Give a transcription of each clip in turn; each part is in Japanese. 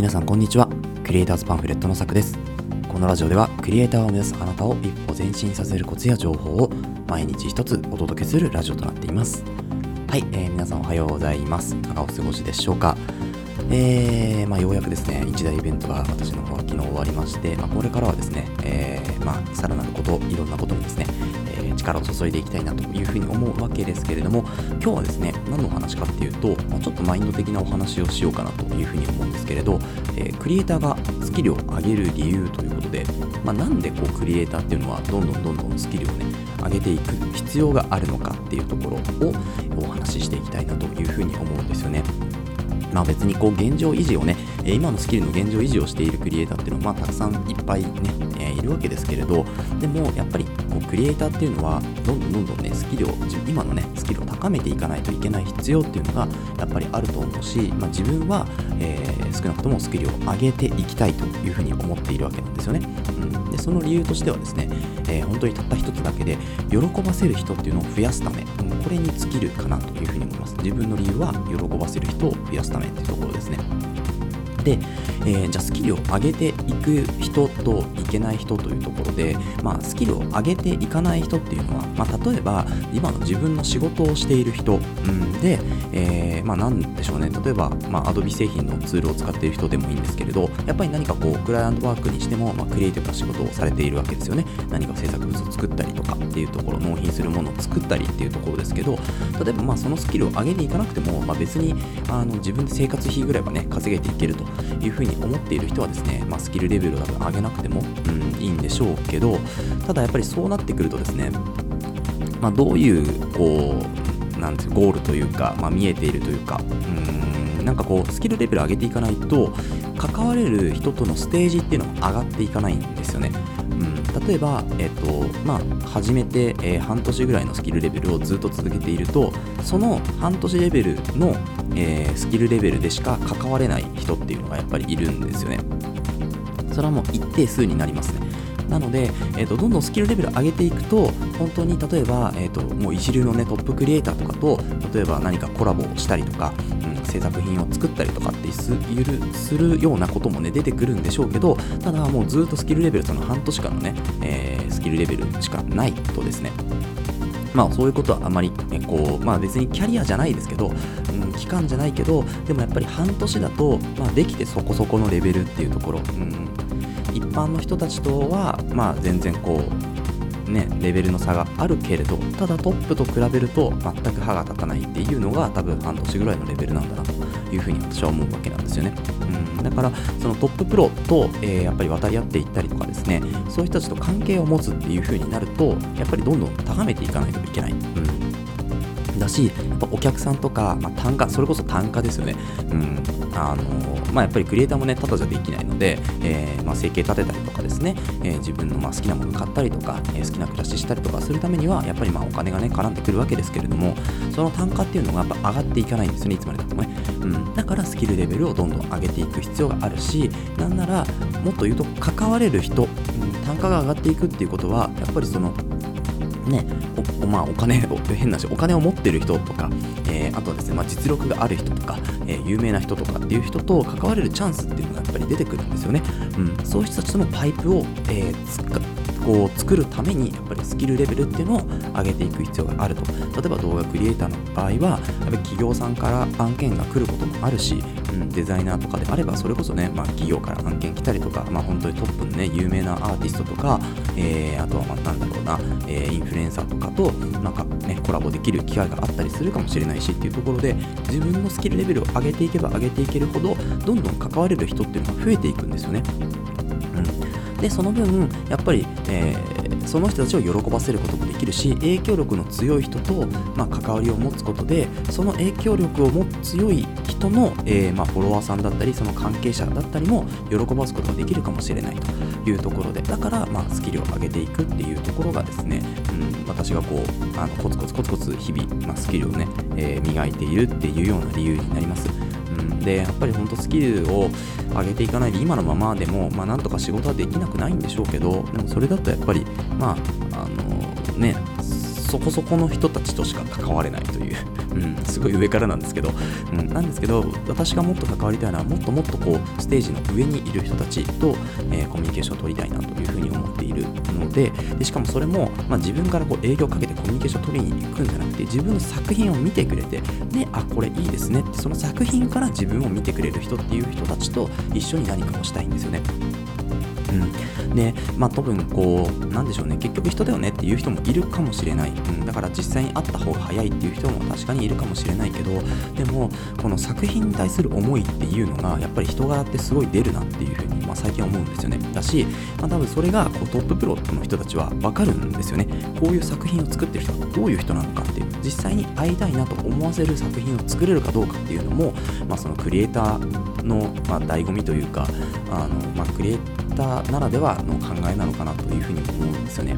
皆さんこんにちは。クリエイターズパンフレットのさくです。このラジオではクリエイターを目指すあなたを一歩前進させるコツや情報を毎日一つお届けするラジオとなっています。はい、えー、皆さんおはようございます。いかがお過ごしでしょうか？えー、まあ、ようやくですね、一大イベントが私の方は昨日終わりまして、まあ、これからはですね、えー、まあ、さらなること、いろんなことにですね、力を注いでいきたいなというふうに思うわけですけれども、今日はですね、何のお話かっていうと、まあ、ちょっとマインド的なお話をしようかなというふうに思うんですけれど、えクリエイターがスキルを上げる理由ということで、まあ、なんでこうクリエイターっていうのはどんどんどんどんスキルをね、上げていく必要があるのかっていうところをお話ししていきたいなというふうに思うんですよね。まあ別にこう現状維持をね、え今のスキルの現状維持をしているクリエイターっていうのは、まあたくさんいっぱいね、えいるわけですけれど、でもやっぱりこうクリエイターっていうのは、どんどんどんどんね、スキルを、今のね、スキルを高めていかないといけない必要っていうのが、やっぱりあると思うし、まあ自分は、えー、少なくともスキルを上げていきたいというふうに思っているわけなんですよね。うん、でその理由としてはですね、えー、本当にたった一つだけで、喜ばせる人っていうのを増やすため、これに尽きるかなというふうに思います。自分の理由は、喜ばせる人を増やすためっていうところですね。で、えー、じゃあスキルを上げていく人といけない人というところで、まあ、スキルを上げていかない人っていうのは、まあ、例えば今の自分の仕事をしている人、うん、で、えー、まあ、なんでしょうね。例えば、まあ、Adobe 製品のツールを使っている人でもいいんですけれどやっぱり何かこうクライアントワークにしても、まあ、クリエイティブな仕事をされているわけですよね。何か制作物を作ったりとかっていうところ納品するものを作ったりっていうところですけど例えばまあそのスキルを上げていかなくても、まあ、別にあの自分で生活費ぐらいはね稼げていけると。いうふうに思っている人はですね、まあ、スキルレベルを多分上げなくても、うん、いいんでしょうけどただやっぱりそうなってくるとですね、まあ、どういうこうなんていうゴールというか、まあ、見えているというかうんなんかこうスキルレベル上げていかないと関われる人とのステージっていうのが上がっていかないんですよね。例えば、えっとまあ、始めて、えー、半年ぐらいのスキルレベルをずっと続けているとその半年レベルの、えー、スキルレベルでしか関われない人っていうのがやっぱりいるんですよね。それはもう一定数になりますね。なので、えーと、どんどんスキルレベル上げていくと、本当に例えば、えーと、もう一流の、ね、トップクリエイターとかと、例えば何かコラボをしたりとか、制作品を作ったりとかってするようなこともね、出てくるんでしょうけど、ただもうずっとスキルレベル、その半年間のね、えー、スキルレベルしかないとですね、まあそういうことはあまり、ね、こう、まあ別にキャリアじゃないですけど、うん、期間じゃないけど、でもやっぱり半年だと、まあできてそこそこのレベルっていうところ、うん、一般の人たちとは、まあ全然こう、ね、レベルの差があるけれど、ただトップと比べると全く歯が立たないっていうのが多分半年ぐらいのレベルなんだなというふうに私は思うわけなんですよね。うん、だからそのトッププロと、えー、やっぱり渡り合っていったりとかですね、そういう人たちと関係を持つっていうふうになると、やっぱりどんどん高めていかないといけない。うんだし、やっぱお客さんとか、まあ、単価、それこそ単価ですよね。うん。あのまあ、やっぱりクリエイターもね、ただじゃできないので、えー、まあ、生計立てたりとかですね、えー、自分のま好きなもの買ったりとか、えー、好きな暮らししたりとかするためには、やっぱりまあお金がね、絡んでくるわけですけれども、その単価っていうのがやっぱ上がっていかないんですね、いつまでたってもね。うん。だからスキルレベルをどんどん上げていく必要があるし、なんなら、もっと言うと、関われる人、うん、単価が上がっていくっていうことは、やっぱりその、ね、おまあ、お金を、変な話、お金を持ってる人とか、えー、あとはですね、まあ、実力がある人とか、えー、有名な人とかっていう人と関われるチャンスっていうのがやっぱり出てくるんですよね。うん、そういう人たちとのパイプを、えー、こう作るために、やっぱりスキルレベルっていうのを上げていく必要があると。例えば動画クリエイターの場合は、やっぱり企業さんから案件が来ることもあるし、うん、デザイナーとかであれば、それこそね、まあ、企業から案件来たりとか、まあ、本当にトップのね、有名なアーティストとか、えー、あとはまあ、なんだろうな、えー、インフルエンサーとかと、なんかね、コラボできる機会があったりするかもしれないしっていうところで、自分のスキルレベルを上げていけば上げていけるほど、どんどん関われる人っていうのが増えていくんですよね。で、その分、やっぱり、えー、その人たちを喜ばせることもできるし、影響力の強い人と、まあ、関わりを持つことで、その影響力を持つ強い人の、えー、まあ、フォロワーさんだったり、その関係者だったりも喜ばすことができるかもしれないというところで、だから、まあ、スキルを上げていくっていうところがですね、うん、私がこう、あのコツコツコツコツ日々、まあ、スキルをね、えー、磨いているっていうような理由になります。でやっぱり本当スキルを上げていかないで今のままでも、まあ、なんとか仕事はできなくないんでしょうけどでもそれだとやっぱりまああのねそこそこの人たちとしか関われないという、うん、すごい上からなんですけど、うん、なんですけど私がもっと関わりたいのはもっともっとこうステージの上にいる人たちと、えー、コミュニケーションを取りたいなというふうに思っているのででしかもそれも、まあ、自分からこう営業をかけてコミュニケーションを取りに行くんじゃなくて自分の作品を見てくれてであこれいいですねってその作品から自分を見てくれる人っていう人たちと一緒に何かをしたいんですよね。うん、で、まあ、多分こう、なんでしょうね、結局人だよねっていう人もいるかもしれない、うん、だから実際に会った方が早いっていう人も確かにいるかもしれないけど、でも、この作品に対する思いっていうのが、やっぱり人柄ってすごい出るなっていうふうに、まあ、最近思うんですよね。だし、まあ、多分それがこうトッププロの人たちは分かるんですよね。こういう作品を作ってる人がどういう人なのかっていう、実際に会いたいなと思わせる作品を作れるかどうかっていうのも、まあ、そのクリエイターの、まあ、醍醐味というか、あのまあ、クリエイターならではの考えなのかなというふうに思うんですよね。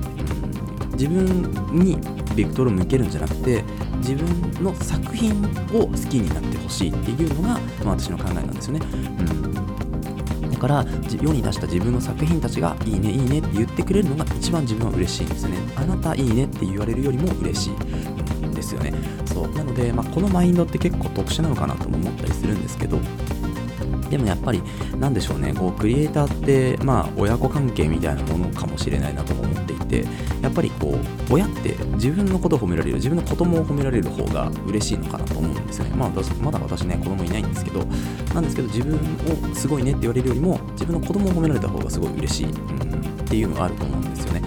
自分にベクトルを向けるんじゃなくて自分の作品を好きになってほしいっていうのが、まあ、私の考えなんですよね。うん。だから世に出した自分の作品たちがいいねいいねって言ってくれるのが一番自分は嬉しいんですよね。あなたいいねって言われるよりも嬉しいんですよね。そう。なので、まあ、このマインドって結構特殊なのかなとも思ったりするんですけどでもやっぱり、なんでしょうね、こうクリエイターって、まあ、親子関係みたいなものかもしれないなとも思っていて、やっぱりこう、親って自分のことを褒められる、自分の子供を褒められる方が嬉しいのかなと思うんですよね。まあ、まだ私ね、子供いないんですけど、なんですけど、自分をすごいねって言われるよりも、自分の子供を褒められた方がすごい嬉しい、うん、っていうのがあると思うんですよね。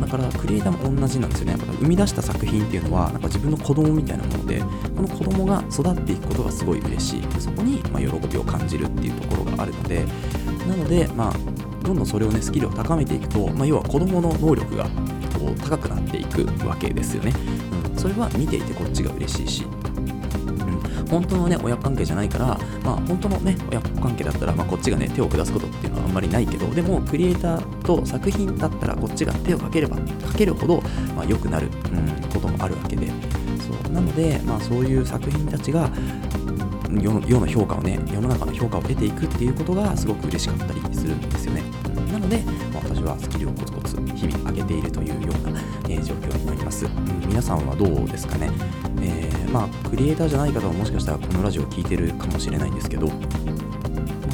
だからクリエイターも同じなんですよね。やっぱ生み出した作品っていうのはなんか自分の子供みたいなもので、この子供が育っていくことがすごい嬉しい。でそこにま喜びを感じるっていうところがあるので、なので、まあ、どんどんそれをね、スキルを高めていくと、まあ、要は子供の能力がこう高くなっていくわけですよね。うん、それは見ていてこっちが嬉しいし、本当のね、親関係じゃないから、まあ、本当のね、親子関係だったら、まあ、こっちがね、手を下すことっていうのはあんまりないけど、でも、クリエイターと作品だったら、こっちが手をかければ、かけるほど、まあ、良くなる、うん、こともあるわけで、そう。なので、まあ、そういう作品たちが、世の世の評価をね、世の中の評価を得ていくっていうことがすごく嬉しかったりするんですよね。なので、まあ、私はスキルをコツコツ日々上げているというような、えー、状況になります、うん。皆さんはどうですかね、えー、まあ、クリエイターじゃない方はもしかしたらこのラジオを聴いてるかもしれないんですけど、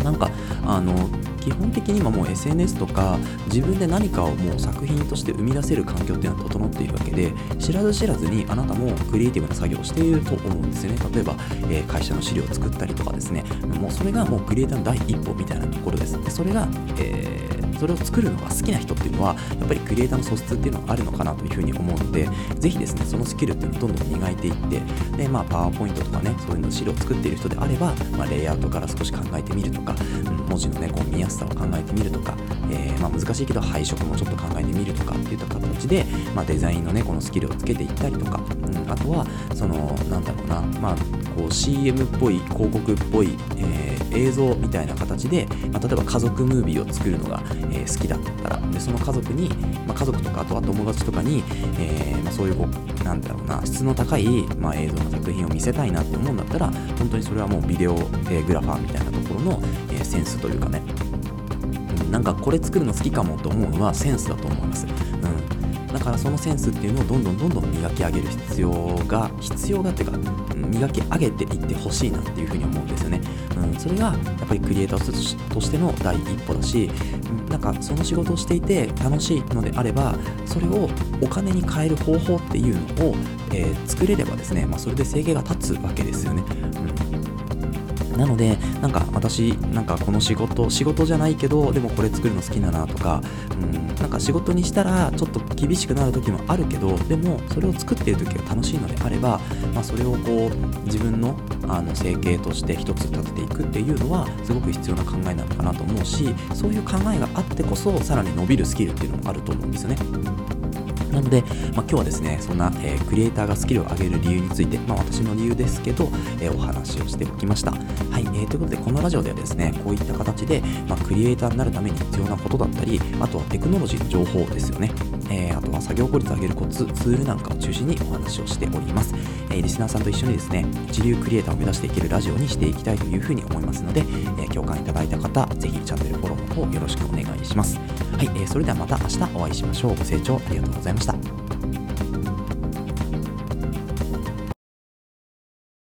なんか、あの、基本的に今もう SNS とか自分で何かをもう作品として生み出せる環境っていうのは整っているわけで知らず知らずにあなたもクリエイティブな作業をしていると思うんですよね。例えば、えー、会社の資料を作ったりとかですね。もうそれがもうクリエイターの第一歩みたいなところです。でそれが、えーそれを作るのが好きな人っていうのはやっぱりクリエイターの素質っていうのはあるのかなというふうに思うのでぜひですねそのスキルっていうのをどんどん磨いていってでまあパワーポイントとかねそういうの資料を作っている人であれば、まあ、レイアウトから少し考えてみるとか、文字のねこう見やすさを考えてみるとか、えー、まあ、難しいけど配色もちょっと考えてみるとかっていった形で、まあ、デザインのねこのスキルをつけていったりとか、あとはそのなんだろうな。まあこう CM っぽい広告っぽい、えー、映像みたいな形で、まあ、例えば家族ムービーを作るのが、えー、好きだったら。でその家族に、まあ、家族とかあとは友達とかに、えー、まあ、そういうこうなんだろうな。質の高い、まあ、映像の作品を見せたいなって思うんだったら本当にそれはもうビデオ、えグラファーみたいなところの、えセンスというかね。なんかこれ作るの好きかもと思うのはセンスだと思います。うん。だからそのセンスっていうのをどんどんどんどん磨き上げる必要が必要がっていうか磨き上げていってほしいなっていうふうに思うんですよね、うん、それがやっぱりクリエイターとしての第一歩だし、うん、なんかその仕事をしていて楽しいのであればそれをお金に変える方法っていうのを、えー、作れればですね、まあ、それで生計が立つわけですよね、うん。なので、なんか私、なんかこの仕事、仕事じゃないけど、でもこれ作るの好きだなとか、うん、なんか仕事にしたらちょっと厳しくなる時もあるけど、でもそれを作っている時が楽しいのであれば、まあ、それをこう自分のあの生計として一つ立てていくっていうのはすごく必要な考えなのかなと思うし、そういう考えがあってこそ、さらに伸びるスキルっていうのもあると思うんですよね。なので、まあ、今日はですね、そんな、えー、クリエイターがスキルを上げる理由について、まあ、私の理由ですけど、えー、お話をしておきました。はい、えー、ということで、このラジオではですね、こういった形で、まあ、クリエイターになるために必要なことだったり、あとはテクノロジーの情報ですよね。えー、あとは作業効率を上げるコツ、ツールなんかを中心にお話をしております。えー、リスナーさんと一緒にですね、一流クリエイターを目指していけるラジオにしていきたいというふうに思いますので、えー、共感いただいた方、ぜひチャンネルフォローの方よろしくお願いします。はい、えー、それではまた明日お会いしましょう。ご清聴ありがとうございました。